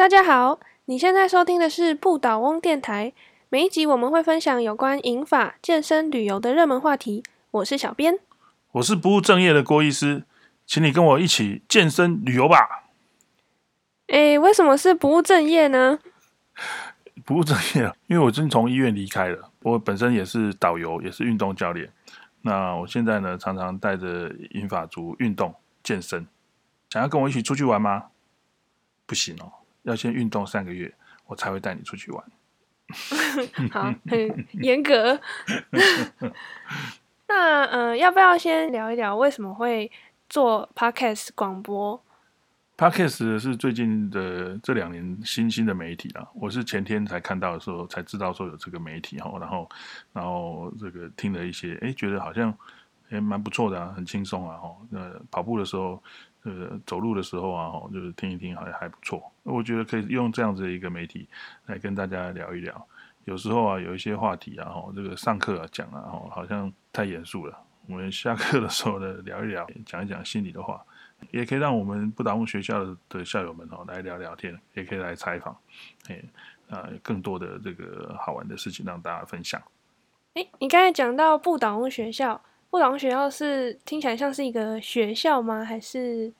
大家好，你现在收听的是不倒翁电台。每一集我们会分享有关饮法、健身、旅游的热门话题。我是小编，我是不务正业的郭医师，请你跟我一起健身旅游吧。诶，为什么是不务正业呢？不务正业，因为我真从医院离开了。我本身也是导游，也是运动教练。那我现在呢，常常带着银发族运动健身。想要跟我一起出去玩吗？不行哦，要先运动三个月，我才会带你出去玩。好，很严格。那呃，要不要先聊一聊为什么会做 podcast 广播？podcast 是最近的这两年新兴的媒体啊。我是前天才看到的时候才知道说有这个媒体哈，然后然后这个听了一些，哎，觉得好像也蛮不错的啊，很轻松啊哈。那跑步的时候。呃，走路的时候啊，就是听一听，好像还不错。我觉得可以用这样子的一个媒体来跟大家聊一聊。有时候啊，有一些话题啊，吼，这个上课啊讲啊，吼，好像太严肃了。我们下课的时候呢，聊一聊，讲一讲心里的话，也可以让我们不打工学校的校友们哦来聊聊天，也可以来采访，哎，啊，更多的这个好玩的事情让大家分享。哎，你刚才讲到不打工学校。不倒翁学校是听起来像是一个学校吗？还是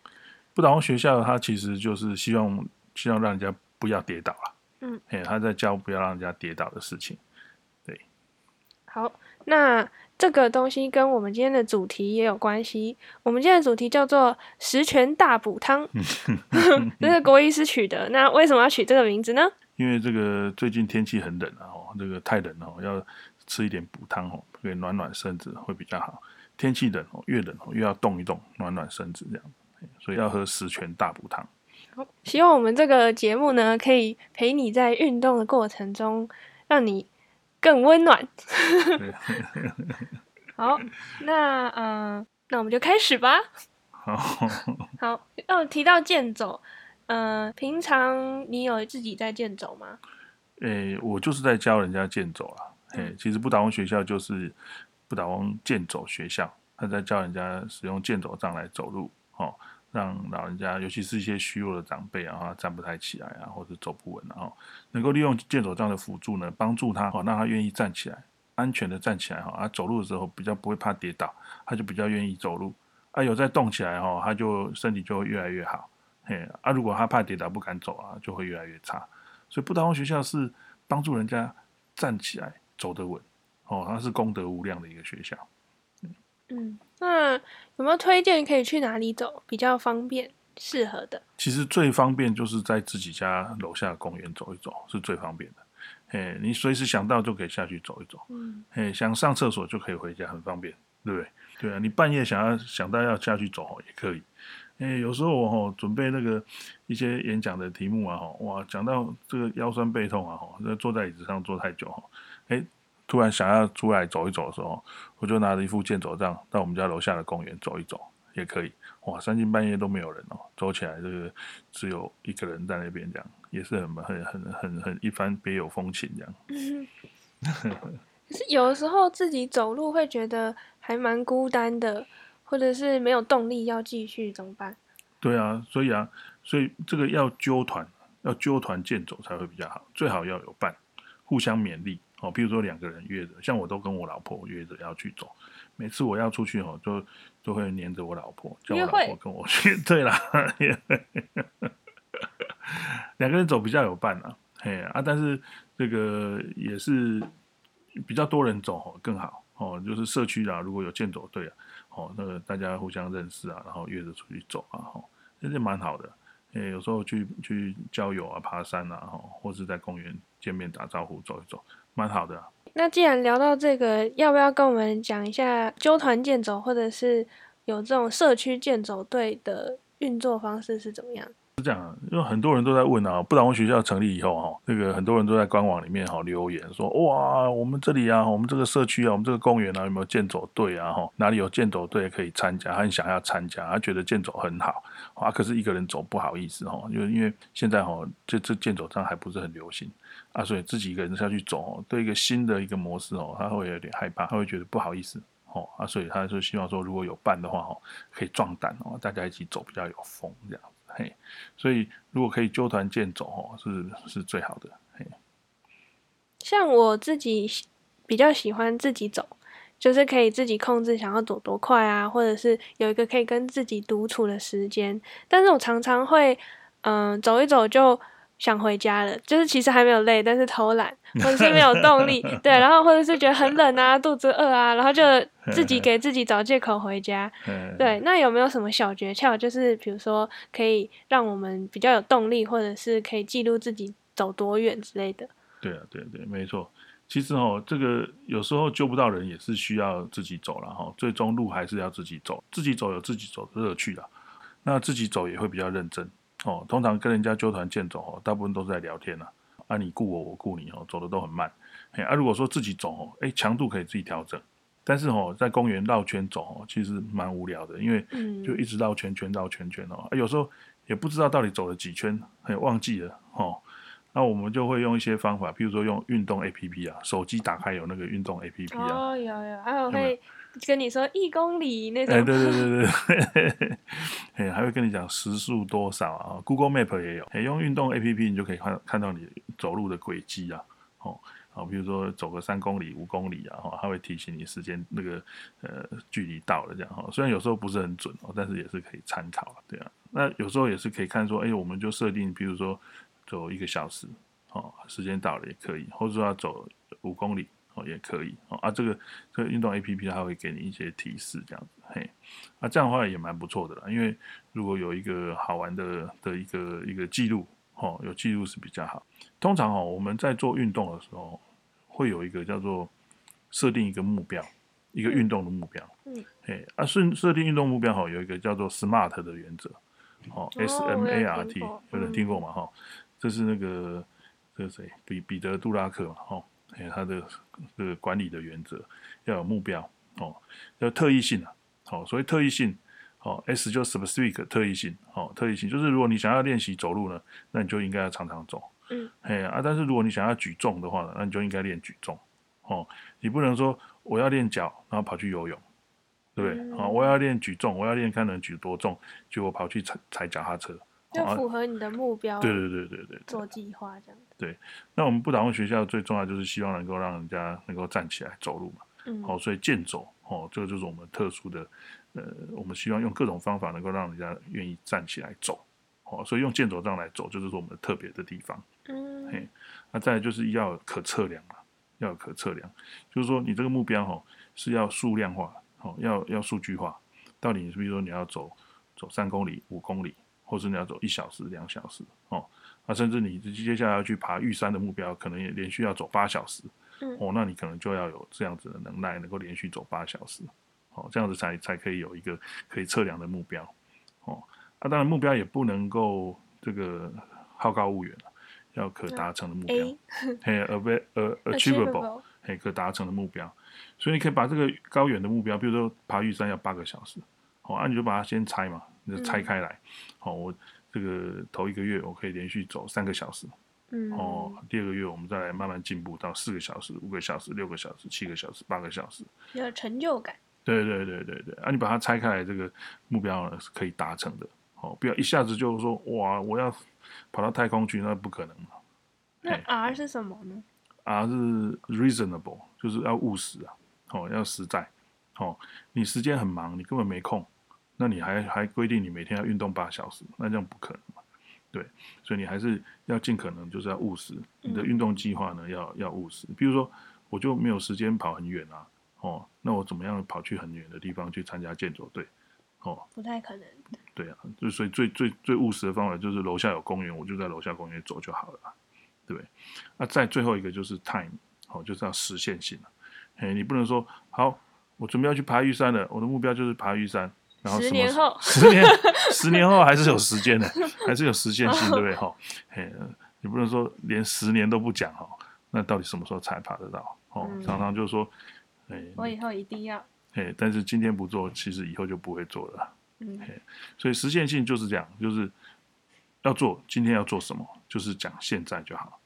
不倒翁学校？它其实就是希望希望让人家不要跌倒了。嗯，哎，他在教不要让人家跌倒的事情。对，好，那这个东西跟我们今天的主题也有关系。我们今天的主题叫做“十全大补汤 ”，这是国医师取的。那为什么要取这个名字呢？因为这个最近天气很冷啊，哦，这个太冷了，要。吃一点补汤哦，可以暖暖身子会比较好。天气冷哦，越冷哦越要动一动，暖暖身子这样。所以要喝十全大补汤。好，希望我们这个节目呢，可以陪你在运动的过程中，让你更温暖。好，那嗯，那我们就开始吧。好，好。哦，提到健走，嗯，平常你有自己在健走吗？诶，我就是在教人家健走啊。哎，其实不倒翁学校就是不倒翁健走学校，他在教人家使用健走杖来走路，哦，让老人家，尤其是一些虚弱的长辈啊，站不太起来啊，或者走不稳啊，能够利用健走杖的辅助呢，帮助他，哦，让他愿意站起来，安全的站起来，哈，啊，走路的时候比较不会怕跌倒，他就比较愿意走路，啊，有在动起来，哈，他就身体就会越来越好，嘿，啊，如果他怕跌倒不敢走啊，就会越来越差，所以不倒翁学校是帮助人家站起来。走得稳，哦，它是功德无量的一个学校。嗯，那有没有推荐可以去哪里走比较方便、适合的？其实最方便就是在自己家楼下公园走一走，是最方便的。哎，你随时想到就可以下去走一走。嗯，哎，想上厕所就可以回家，很方便，对不对？对啊，你半夜想要想到要下去走也可以。哎，有时候我哦准备那个一些演讲的题目啊，哈，哇，讲到这个腰酸背痛啊，哈，那坐在椅子上坐太久哈。哎，突然想要出来走一走的时候，我就拿着一副健走杖到我们家楼下的公园走一走，也可以。哇，三更半夜都没有人哦，走起来这个只有一个人在那边，这样也是很很很很很一番别有风情这样。可是有的时候自己走路会觉得还蛮孤单的，或者是没有动力要继续怎么办？对啊，所以啊，所以这个要揪团，要揪团健走才会比较好，最好要有伴，互相勉励。哦，比如说两个人约着，像我都跟我老婆约着要去走，每次我要出去哦，就都会黏着我老婆，叫我老婆跟我去。对啦，两个人走比较有伴啊，嘿啊，但是这个也是比较多人走哦更好哦，就是社区啊，如果有健走队啊，哦，那个大家互相认识啊，然后约着出去走啊，哦，那就蛮好的。诶，有时候去去郊游啊，爬山啊，哈，或是在公园见面打招呼，走一走。蛮好的。那既然聊到这个，要不要跟我们讲一下纠团建走，或者是有这种社区建走队的运作方式是怎么样？是这样，因为很多人都在问啊，不然我学校成立以后哈，那个很多人都在官网里面哈留言说，哇，我们这里啊，我们这个社区啊，我们这个公园啊，有没有健走队啊？哈，哪里有健走队可以参加？他很想要参加，他觉得健走很好啊，可是一个人走不好意思哈，因为因为现在哈，这这健走上还不是很流行啊，所以自己一个人下去走，对一个新的一个模式哦，他会有点害怕，他会觉得不好意思哦啊，所以他就希望说，如果有伴的话哦，可以壮胆哦，大家一起走比较有风这样。嘿，所以如果可以纠团健走哦，是是最好的。嘿，像我自己比较喜欢自己走，就是可以自己控制想要走多快啊，或者是有一个可以跟自己独处的时间。但是我常常会，嗯、走一走就想回家了，就是其实还没有累，但是偷懒，或者是没有动力，对，然后或者是觉得很冷啊，肚子饿啊，然后就 自己给自己找借口回家。嗯，对，那有没有什么小诀窍？就是比如说可以让我们比较有动力，或者是可以记录自己走多远之类的。对啊，对对，没错。其实哦，这个有时候救不到人也是需要自己走了哈，最终路还是要自己走，自己走有自己走的乐趣啦。那自己走也会比较认真哦。通常跟人家纠团健走哦，大部分都是在聊天呐，啊，你顾我，我顾你哦，走的都很慢。嘿啊，如果说自己走哦，哎，强度可以自己调整，但是哦，在公园绕圈走哦，其实蛮无聊的，因为嗯，就一直绕圈圈绕圈圈哦，啊有时候也不知道到底走了几圈，很忘记了哦。那我们就会用一些方法，譬如说用运动 A P P 啊，手机打开有那个运动 A P P 啊，哦，有有，还有会跟你说一公里那种。哎、对对对对，哎，还会跟你讲时速多少啊，Google Map 也有，哎，用运动 A P P 你就可以看看到你走路的轨迹啊，哦，好，比如说走个三公里、五公里啊，哦，它会提醒你时间那个呃距离到了这样哈，虽然有时候不是很准哦，但是也是可以参考，对啊，那有时候也是可以看说，哎，我们就设定，比如说走一个小时，哦，时间到了也可以，或者说要走五公里。哦，也可以哦啊，这个这个运动 A P P 它会给你一些提示，这样子，嘿，啊，这样的话也蛮不错的啦。因为如果有一个好玩的的一个一个记录，哦，有记录是比较好。通常哦，我们在做运动的时候，会有一个叫做设定一个目标，一个运动的目标。嗯，嘿，啊，设设定运动目标哦，有一个叫做 SMART 的原则，哦，S M 我 A 有 R 听 T，过有人嗯听过吗？哈，这是那个这个谁，比彼得杜拉克嘛，哈，哎，他的这个管理的原则要有目标，哦，要特异性啊，好、所谓特异性，哦，S 就 specific 特异性，哦，特异性就是如果你想要练习走路呢，那你就应该要常常走，嗯，嘿啊，但是如果你想要举重的话呢，那你就应该练举重，哦，你不能说我要练脚，然后跑去游泳，对不对？嗯好、我要练举重，我要练看能举多重，结果跑去踩踩脚踏车，要啊符合你的目标，对对对对对对，做计划这样子。那我们不倒翁学校最重要就是希望能够让人家能够站起来走路嘛。嗯，好、所以健走，哦，这个就是我们特殊的，呃，我们希望用各种方法能够让人家愿意站起来走，哦，所以用健走杖来走，就是说我们特别的地方。嗯嘿那再来就是要可测量嘛，要有可测量，就是说你这个目标哈、哦、是要数量化，哦，要要数据化，到底你是比如说你要走走三公里、五公里，或是你要走一小时、两小时，哦，那甚至你接下来要去爬玉山的目标，可能也连续要走八小时，嗯。哦，那你可能就要有这样子的能耐，能够连续走八小时，哦，这样子才才可以有一个可以测量的目标，哦，啊，当然目标也不能够这个好高骛远啊要可达成的目标 嘿，ava 呃 achievable，嘿，可达成的目标，所以你可以把这个高远的目标，比如说爬玉山要八个小时，好、啊，你就把它先拆嘛，你就拆开来，好、我这个头一个月我可以连续走三个小时，嗯哦，第二个月我们再来慢慢进步到四个小时、五个小时、六个小时、七个小时、八个小时，有成就感。对对对对对，啊，你把它拆开来，这个目标呢是可以达成的，哦，不要一下子就说哇，我要跑到太空去，那不可能嘛。那 R 是什么呢？R 是 reasonable，就是要务实啊，哦，要实在，哦，你时间很忙，你根本没空，那你还还规定你每天要运动八小时，那这样不可能嘛，对，所以你还是要尽可能就是要务实，你的运动计划呢要要务实，比如说我就没有时间跑很远啊，哦，那我怎么样跑去很远的地方去参加健走队？哦，不太可能。对啊，就所以最最最务实的方法就是楼下有公园，我就在楼下公园走就好了啊，对不对？那再最后一个就是 time，哦，就是要实现性了。哎，你不能说好，我准备要去爬玉山了，我的目标就是爬玉山，然后十年后 十年十年后还是有时间的，还是有实现性，对不对？哈，哎，你不能说连十年都不讲哈，那到底什么时候才爬得到？哦，嗯常常就说，哎，我以后一定要。哎，但是今天不做，其实以后就不会做了。嗯所以实现性就是这样，就是要做，今天要做什么，就是讲现在就好。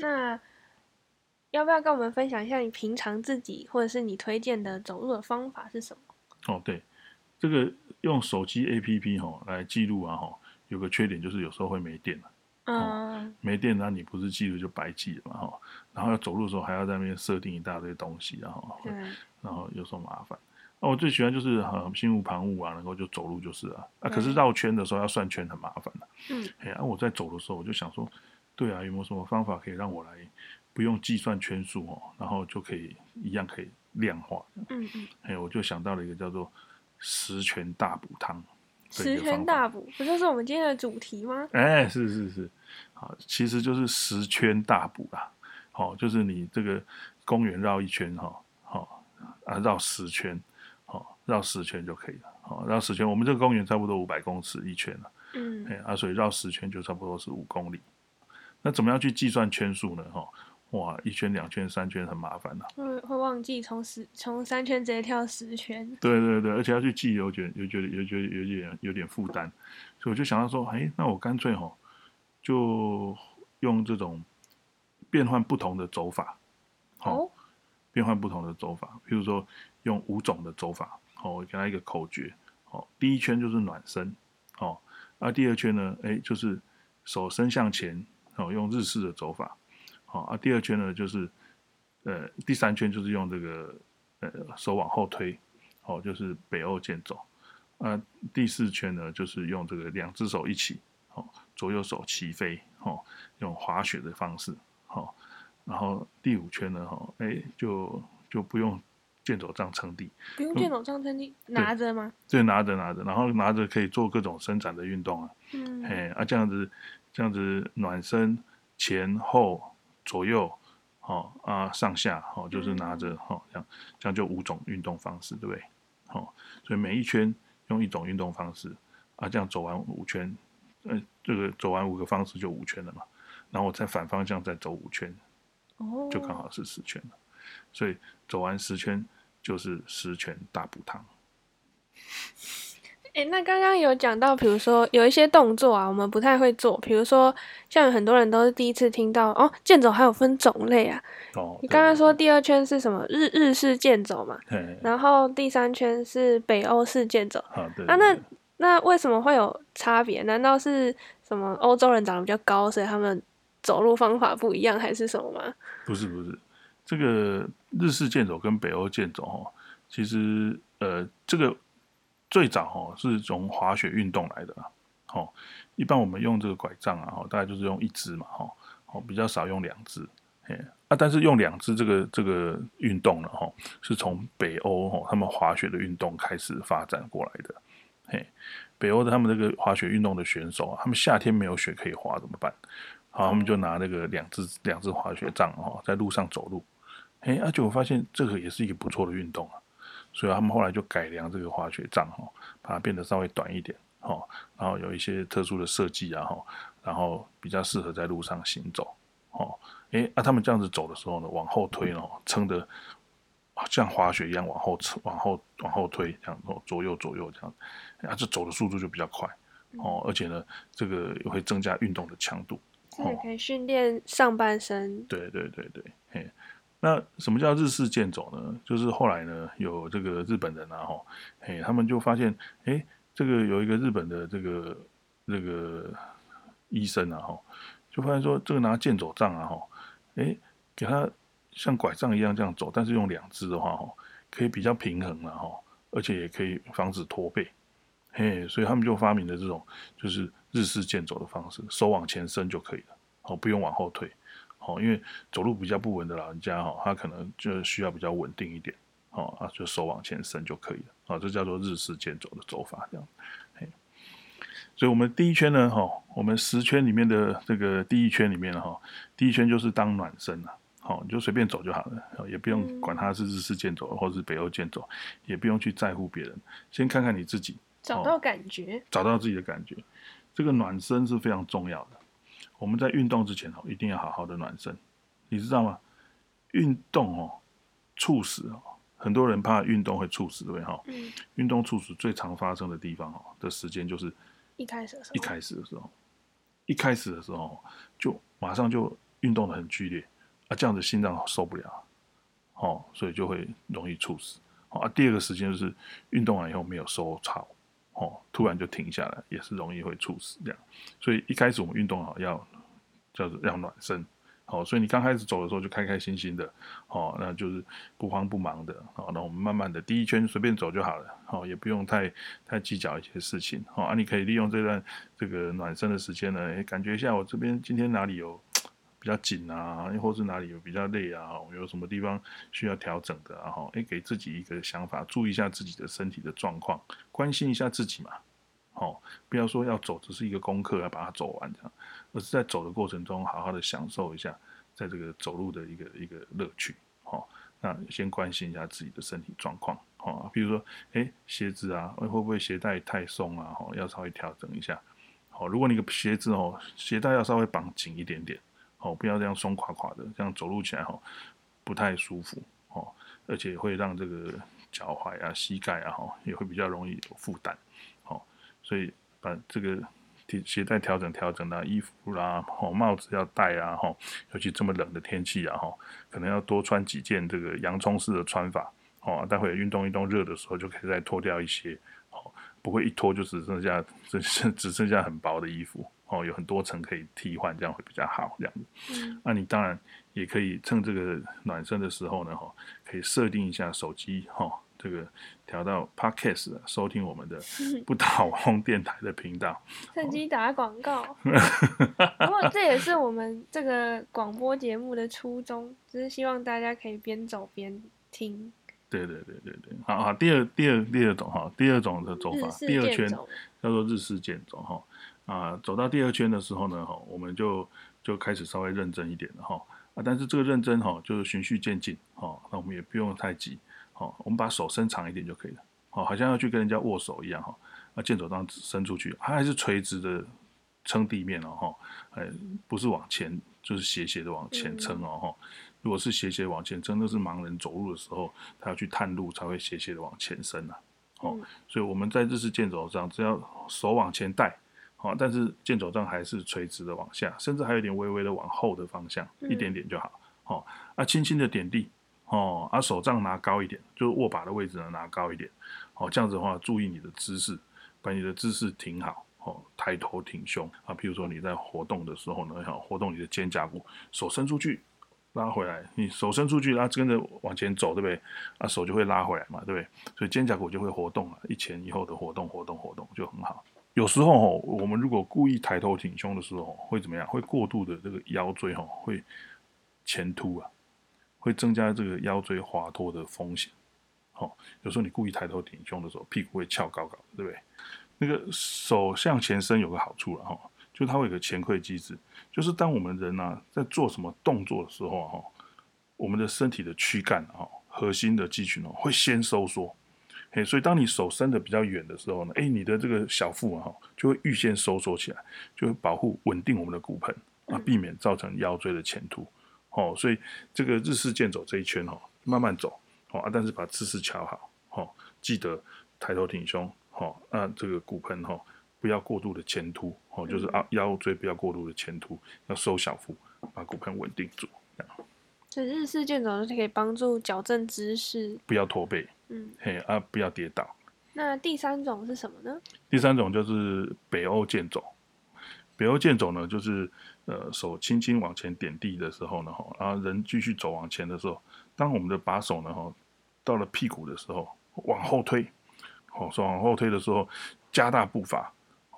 那要不要跟我们分享一下你平常自己或者是你推荐的走路的方法是什么？哦，对，这个用手机 APP 哈来记录啊哈，有个缺点就是有时候会没电嗯，没电那你不是记录就白记了嘛哈。然后要走路的时候还要在那边设定一大堆东西，然后对，然后有时候麻烦。那我最喜欢就是呃心无旁骛啊，能够就走路就是啊。啊，可是对绕圈的时候要算圈很麻烦的、嗯，哎，啊，我在走的时候我就想说，对啊，有没有什么方法可以让我来不用计算圈数哦，然后就可以一样可以量化？嗯嗯，哎，我就想到了一个叫做十全大补汤十。全大补不就是我们今天的主题吗？哎，是是是，好，其实就是十圈大补啦。好、就是你这个公园绕一圈哈，好、啊绕十圈，好、绕十圈就可以了。好、绕十圈，我们这个公园差不多五百公尺一圈了，嗯哎啊，所以绕十圈就差不多是五公里。那怎么样去计算圈数呢？哈、哇，一圈、两圈、三圈很麻烦的、会会忘记从十从三圈直接跳十圈。对对对，而且要去记，有点有觉得有觉得有点有点负担，所以我就想到说，哎，那我干脆吼，就用这种变换不同的走法，好、哦，变换不同的走法，比如说用五种的走法，好、我给他一个口诀，好、第一圈就是暖身，哦，啊，第二圈呢，哎，就是手伸向前，哦，用日式的走法，好、啊，第二圈呢就是，呃，第三圈就是用这个呃手往后推，哦，就是北欧剑走，啊，第四圈呢就是用这个两只手一起，哦，左右手齐飞，哦，用滑雪的方式，哦，然后第五圈呢，哈，哎，就就不用剑走杖撑地，不用电脑上称地拿着吗？对拿着拿着，然后拿着可以做各种伸展的运动啊，嗯，哎啊，这样子这样子暖身前后左右，哦啊上下，哦就是拿着，哦这样这样就五种运动方式，对不对？哦，所以每一圈用一种运动方式啊，这样走完五圈，呃，这个走完五个方式就五圈了嘛，然后我再反方向再走五圈，哦，就刚好是十圈了。所以走完十圈就是十圈大补汤。哎、那刚刚有讲到，比如说有一些动作啊，我们不太会做，比如说像很多人都是第一次听到哦，剑走还有分种类啊。哦，你刚刚说，第二圈是什么日日式剑走嘛，对对然后第三圈是北欧式剑走。好对啊那那为什么会有差别？难道是什么欧洲人长得比较高，所以他们走路方法不一样，还是什么吗？不是不是，这个日式剑走跟北欧剑走哦，其实呃，这个最早哦是从滑雪运动来的啦。哦，一般我们用这个拐杖啊，哦，大概就是用一只嘛，哦，哦，比较少用两只，嘿，啊，但是用两只这个这个运动了，哈，是从北欧哦他们滑雪的运动开始发展过来的，嘿，北欧的他们这个滑雪运动的选手啊，他们夏天没有雪可以滑怎么办？好，他们就拿那个两只两只滑雪杖哦，在路上走路，哎，而且我发现这个也是一个不错的运动啊，所以他们后来就改良这个滑雪杖哦，把它变得稍微短一点哦，然后有一些特殊的设计啊哈，然后比较适合在路上行走哦，哎，啊，他们这样子走的时候呢，往后推哦，撑的像滑雪一样往后撑，往后往后推，这样哦，左右左右这样，啊，这走的速度就比较快哦，而且呢，这个也会增加运动的强度。这也可以训练上半身。对对对对，嘿，那什么叫日式剑走呢？就是后来呢，有这个日本人啊，吼，嘿，他们就发现，哎，这个有一个日本的这个这个医生啊，吼，就发现说，这个拿剑走杖啊，吼，哎，给他像拐杖一样这样走，但是用两只的话，吼，可以比较平衡了，吼，而且也可以防止驼背，嘿，所以他们就发明了这种就是日式剑走的方式，手往前伸就可以了，哦，不用往后退。哦，因为走路比较不稳的老人家哈、哦，他可能就需要比较稳定一点，哦啊，就手往前伸就可以了，哦，这叫做日式健走的走法，这样，嘿，所以我们第一圈呢，哈、哦，我们十圈里面的这个第一圈里面哈、哦，第一圈就是当暖身了，好、哦，你就随便走就好了，哦、也不用管它是日式健走或是北欧健走，也不用去在乎别人，先看看你自己，找到感觉，找到自己的感觉，这个暖身是非常重要的。我们在运动之前哦，一定要好好的暖身，你知道吗？运动哦，猝死哦，很多人怕运动会猝死，对哈？嗯，运动猝死最常发生的地方哦的时间就是一开始的时候，一开始的时候，一开始的时候就马上就运动的很剧烈啊，这样子心脏受不了，哦，所以就会容易猝死。哦啊，第二个时间就是运动完以后没有收操，哦，突然就停下来，也是容易会猝死这样。所以一开始我们运动好要叫做要暖身，好，所以你刚开始走的时候就开开心心的，哦，那就是不慌不忙的，好，那我们慢慢的第一圈随便走就好了，好，也不用太太计较一些事情，好，啊，你可以利用这段这个暖身的时间呢，诶，感觉一下我这边今天哪里有。比较紧啊，或是哪里有比较累啊，有什么地方需要调整的，然后诶，给自己一个想法，注意一下自己的身体的状况，关心一下自己嘛，好，不要说要走只是一个功课要把它走完这样，而是在走的过程中好好的享受一下，在这个走路的一个一个乐趣，好，那先关心一下自己的身体状况，好，比如说诶，鞋子啊，会不会鞋带太松啊，好，要稍微调整一下，好，如果你的鞋子哦，鞋带要稍微绑紧一点点。哦，不要这样松垮垮的，这样走路起来哈不太舒服哦，而且会让这个脚踝啊、膝盖啊哈也会比较容易有负担，哦，所以把这个鞋带调整调整啦，衣服啦、哦帽子要戴啊哈，尤其这么冷的天气啊哈，可能要多穿几件这个洋葱式的穿法哦，待会运动运动热的时候就可以再脱掉一些，不会一脱就只剩下 只剩只剩下很薄的衣服。哦，有很多层可以替换，这样会比较好。这样子，那你当然也可以趁这个暖身的时候呢，哈，可以设定一下手机，哈，这个调到 Podcast 收听我们的 不倒翁电台的频道。趁机打广告，不过这也是我们这个广播节目的初衷，就是希望大家可以边走边听。对对对对对，好好。第二第二第二种哈，第二种的走法，第二圈叫做日式健走哈。啊，走到第二圈的时候呢，哈，我们就就开始稍微认真一点了哈。啊，但是这个认真哈，就是循序渐进哈。那我们也不用太急，好，我们把手伸长一点就可以了。好，好像要去跟人家握手一样哈。那剑走这样伸出去，它还是垂直的撑地面哦哈。哎，不是往前，就是斜斜的往前撑哦哈。如果是斜斜往前撑，那是盲人走路的时候，他要去探路才会斜斜的往前伸呐。哦，所以我们在日式剑走上，只要手往前带。好，但是剑走杖还是垂直的往下，甚至还有点微微的往后的方向，一点点就好。好，啊，轻轻的点地，哦，啊，手杖拿高一点，就是握把的位置呢拿高一点。好，这样子的话，注意你的姿势，把你的姿势挺好。哦，抬头挺胸啊，譬如说你在活动的时候呢，要活动你的肩胛骨，手伸出去，拉回来，你手伸出去，然后跟着往前走，对不对？啊，手就会拉回来嘛，对不对？所以肩胛骨就会活动了，一前一后的活动，活动，活动就很好。有时候哦，我们如果故意抬头挺胸的时候，会怎么样？会过度的这个腰椎哈，会前凸啊，会增加这个腰椎滑脱的风险。好，有时候你故意抬头挺胸的时候，屁股会翘高高，对不对？那个手向前伸有个好处了哈，就它会有个前馈机制，就是当我们人呢在做什么动作的时候哈，我们的身体的躯干哈，核心的肌群哦，会先收缩。嘿，所以当你手伸的比较远的时候呢，哎，你的这个小腹啊，就会预先收缩起来，就会保护稳定我们的骨盆啊，避免造成腰椎的前凸。哦，所以这个日式健走这一圈哈，慢慢走，哦啊，但是把姿势调好，哦，记得抬头挺胸，哦，那这个骨盆哈，不要过度的前凸，哦，就是啊腰椎不要过度的前凸，要收小腹，把骨盆稳定住。所以日式健走是可以帮助矫正姿势，不要驼背。嗯，嘿啊，不要跌倒。那第三种是什么呢？第三种就是北欧健走。北欧健走呢，就是呃手轻轻往前点地的时候呢，哈，然后人继续走往前的时候，当我们的把手呢，哈，到了屁股的时候，往后推，哦，手往后推的时候，加大步伐，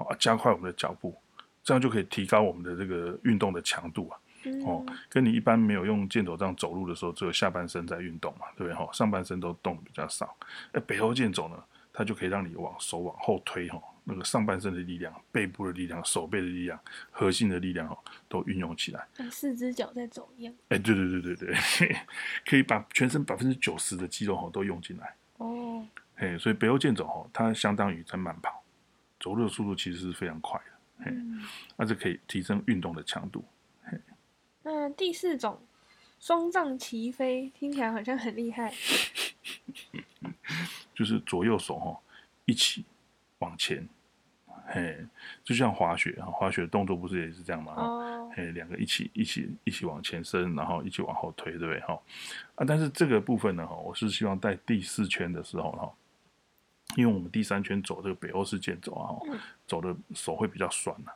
啊，加快我们的脚步，这样就可以提高我们的这个运动的强度啊。哦，跟你一般没有用箭头这样走路的时候，只有下半身在运动嘛，对不对？哈，上半身都动的比较少。哎，北欧箭走呢，它就可以让你往手往后推，哈，那个上半身的力量、背部的力量、手背的力量、核心的力量，哈，都运用起来。像四只脚在走一样。哎，对对对对对，可以把全身百分之九十的肌肉哈都用进来。哦。哎，所以北欧箭走哈，它相当于在慢跑，走路的速度其实是非常快的。嘿。那这可以提升运动的强度。那第四种双杖齐飞，听起来好像很厉害。就是左右手哈一起往前，嘿，就像滑雪啊，滑雪动作不是也是这样吗？哦，嘿，两个一起一起一起往前伸，然后一起往后推，对不对？哈啊，但是这个部分呢，哈，我是希望在第四圈的时候哈，因为我们第三圈走这个北欧式健走啊，走的手会比较酸呐、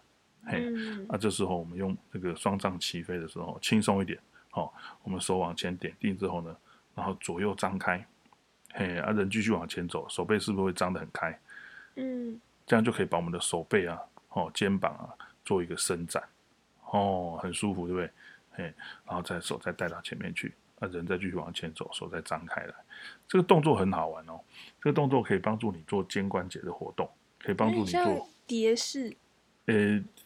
嘿，那啊，这时候我们用这个双杖齐飞的时候，轻松一点，好、我们手往前点定之后呢，然后左右张开，嘿，啊，人继续往前走，手背是不是会张得很开？嗯这样就可以把我们的手背啊、哦肩膀啊做一个伸展，哦，很舒服，对不对？嘿，然后再手再带到前面去，啊，人再继续往前走，手再张开来，这个动作很好玩哦，这个动作可以帮助你做肩关节的活动，可以帮助你做。蝶式，呃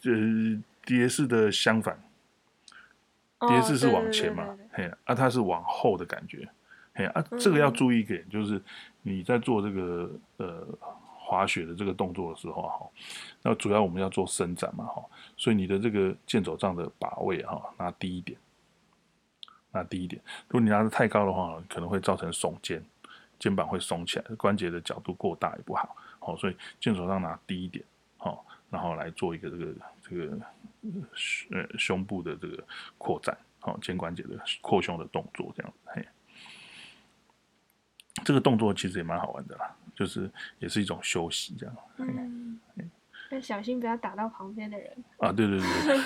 呃，蝶式的相反，哦蝶式是往前嘛对对。对，嘿，啊，它是往后的感觉，嘿啊，这个要嗯。注意一点，就是你在做这个呃滑雪的这个动作的时候哈，那主要我们要做伸展嘛哈，所以你的这个剑走杖的把位哈拿低一点，拿低一点，如果你拿的太高的话，可能会造成耸肩，肩膀会耸起来，关节的角度过大也不好，好，所以健走杖拿低一点，好，然后来做一个这个这个呃胸部的这个扩展，好、肩关节的扩胸的动作，这样子，嘿，这个动作其实也蛮好玩的啦，就是也是一种休息，这样嗯，但小心不要打到旁边的人。啊，对对对对，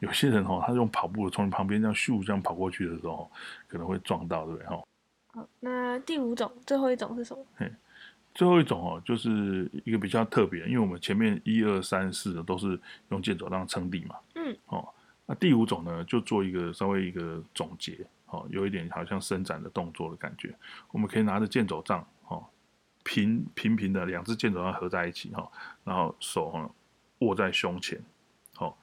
有些人哦，他用跑步的从你旁边这样咻这样跑过去的时候，可能会撞到，对不对？哈，好，那第五种，最后一种是什么？最后一种哦，就是一个比较特别，因为我们前面一二三四的都是用健走杖撑地嘛，嗯，哦，那第五种呢，就做一个稍微一个总结，哦，有一点好像伸展的动作的感觉。我们可以拿着健走杖，哦，平平平的两只箭头要合在一起，哈、然后手哈、握在胸前，好，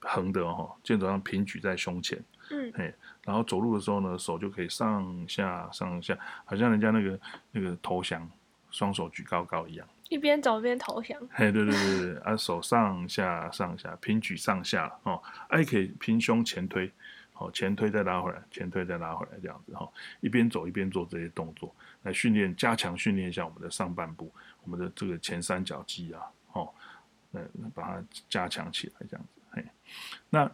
横的哈，箭头上平举在胸前，嗯嘿，然后走路的时候呢，手就可以上下上下，好像人家那个那个投降，双手举高高一样。一边走一边投降。嘿，对对对对，啊，手上下上下，平举上下哦，啊，可以平胸前推，哦，前推再拉回来，前推再拉回来，这样子哈、哦，一边走一边做这些动作，来训练加强训练一下我们的上半部，我们的这个前三角肌啊，哦，呃，把它加强起来，这样子，嘿，那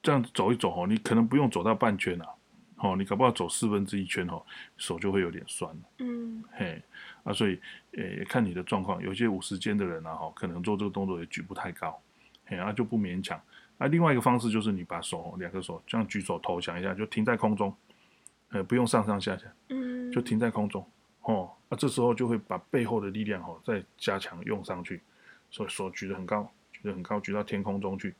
这样子走一走哦，你可能不用走到半圈啊，哦，你搞不好走四分之一圈哦，手就会有点酸了。嗯嘿，啊，所以呃，也看你的状况，有些五十肩的人啊，哈，可能做这个动作也举不太高，嘿，啊就不勉强。啊，另外一个方式就是你把手两个手这样举手投降一下，就停在空中，呃，不用上上下下，嗯，就停在空中，哦，啊，这时候就会把背后的力量哦再加强用上去，所以手举得很高，举得很高，举到天空中去，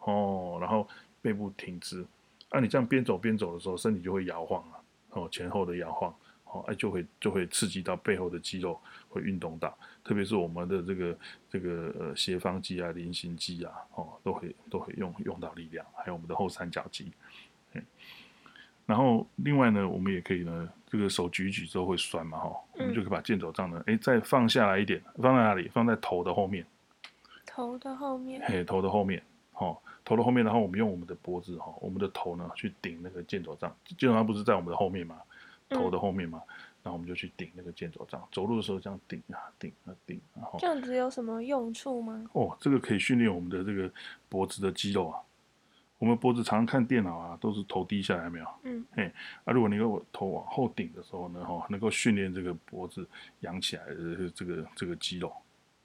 哦，然后背部挺直，啊，你这样边走边走的时候，身体就会摇晃啊，哦，前后的摇晃。哦，哎，就会就会刺激到背后的肌肉会运动到，特别是我们的这个这个呃斜方肌啊、菱形肌啊，哦，都会都会用用到力量，还有我们的后三角肌。嗯，然后另外呢，我们也可以呢，这个手举一举之后会酸嘛，哈、我们就可以把健走杖呢，哎，再放下来一点，放在哪里？放在头的后面，头的后面。嘿，头的后面，哦，头的后面，然后我们用我们的脖子哈、我们的头呢去顶那个健走杖，健走杖不是在我们的后面吗？头的后面嘛，然后我们就去顶那个健走杖，走路的时候这样顶啊顶啊顶，然后这样子有什么用处吗？哦，这个可以训练我们的这个脖子的肌肉啊。我们脖子常常看电脑啊，都是头低下来，有没有？嗯，嘿，啊，如果你够头往后顶的时候呢，哈，能够训练这个脖子扬起来的这个这个肌肉。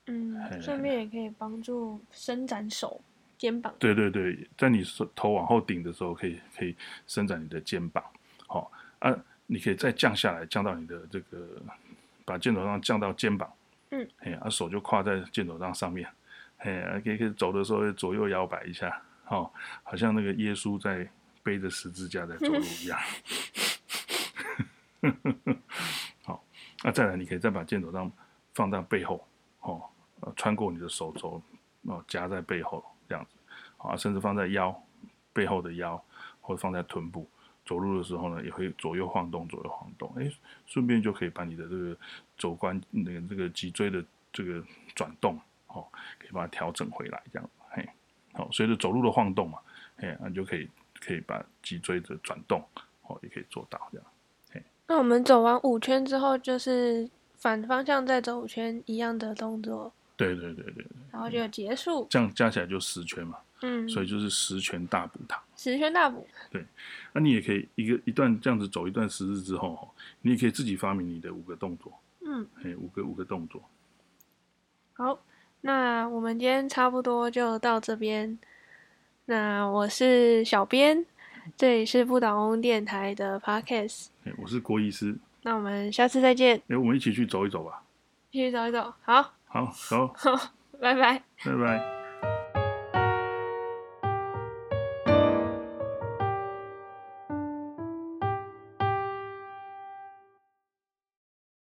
嗯嘿，顺便也可以帮助伸展手、肩膀。对对对，在你手头往后顶的时候，可以可以伸展你的肩膀，好、啊，你可以再降下来，降到你的这个，把箭头上降到肩膀，嗯，哎，啊，手就跨在箭头上上面，哎，啊可以可以走的时候左右摇摆一下，哦，好像那个耶稣在背着十字架在走路一样。好，那再来，你可以再把箭头上放到背后，哦，呃，穿过你的手肘，哦，夹在背后这样子，啊，甚至放在腰背后的腰，或者放在臀部。走路的时候呢，也会左右晃动，左右晃动，哎，顺便就可以把你的这个肘关那个这个脊椎的这个转动，哦，可以把它调整回来，这样，嘿，好，随着走路的晃动嘛，嘿，那你就可以可以把脊椎的转动，哦，也可以做到这样。嘿那我们走完五圈之后，就是反方向再走五圈一样的动作，对对对对对，然后就结束。这样加起来就十圈嘛，嗯，所以就是十圈大补汤。十圈大补。那你也可以一个一段这样子走一段时日之后，你也可以自己发明你的五个动作。嗯嗯，哎，五个五个动作。好，那我们今天差不多就到这边。那我是小编，这里是不倒翁电台的 Podcast。哎，我是郭医师。那我们下次再见。哎，我们一起去走一走吧。一起走一走，好。好，走。拜拜。拜拜。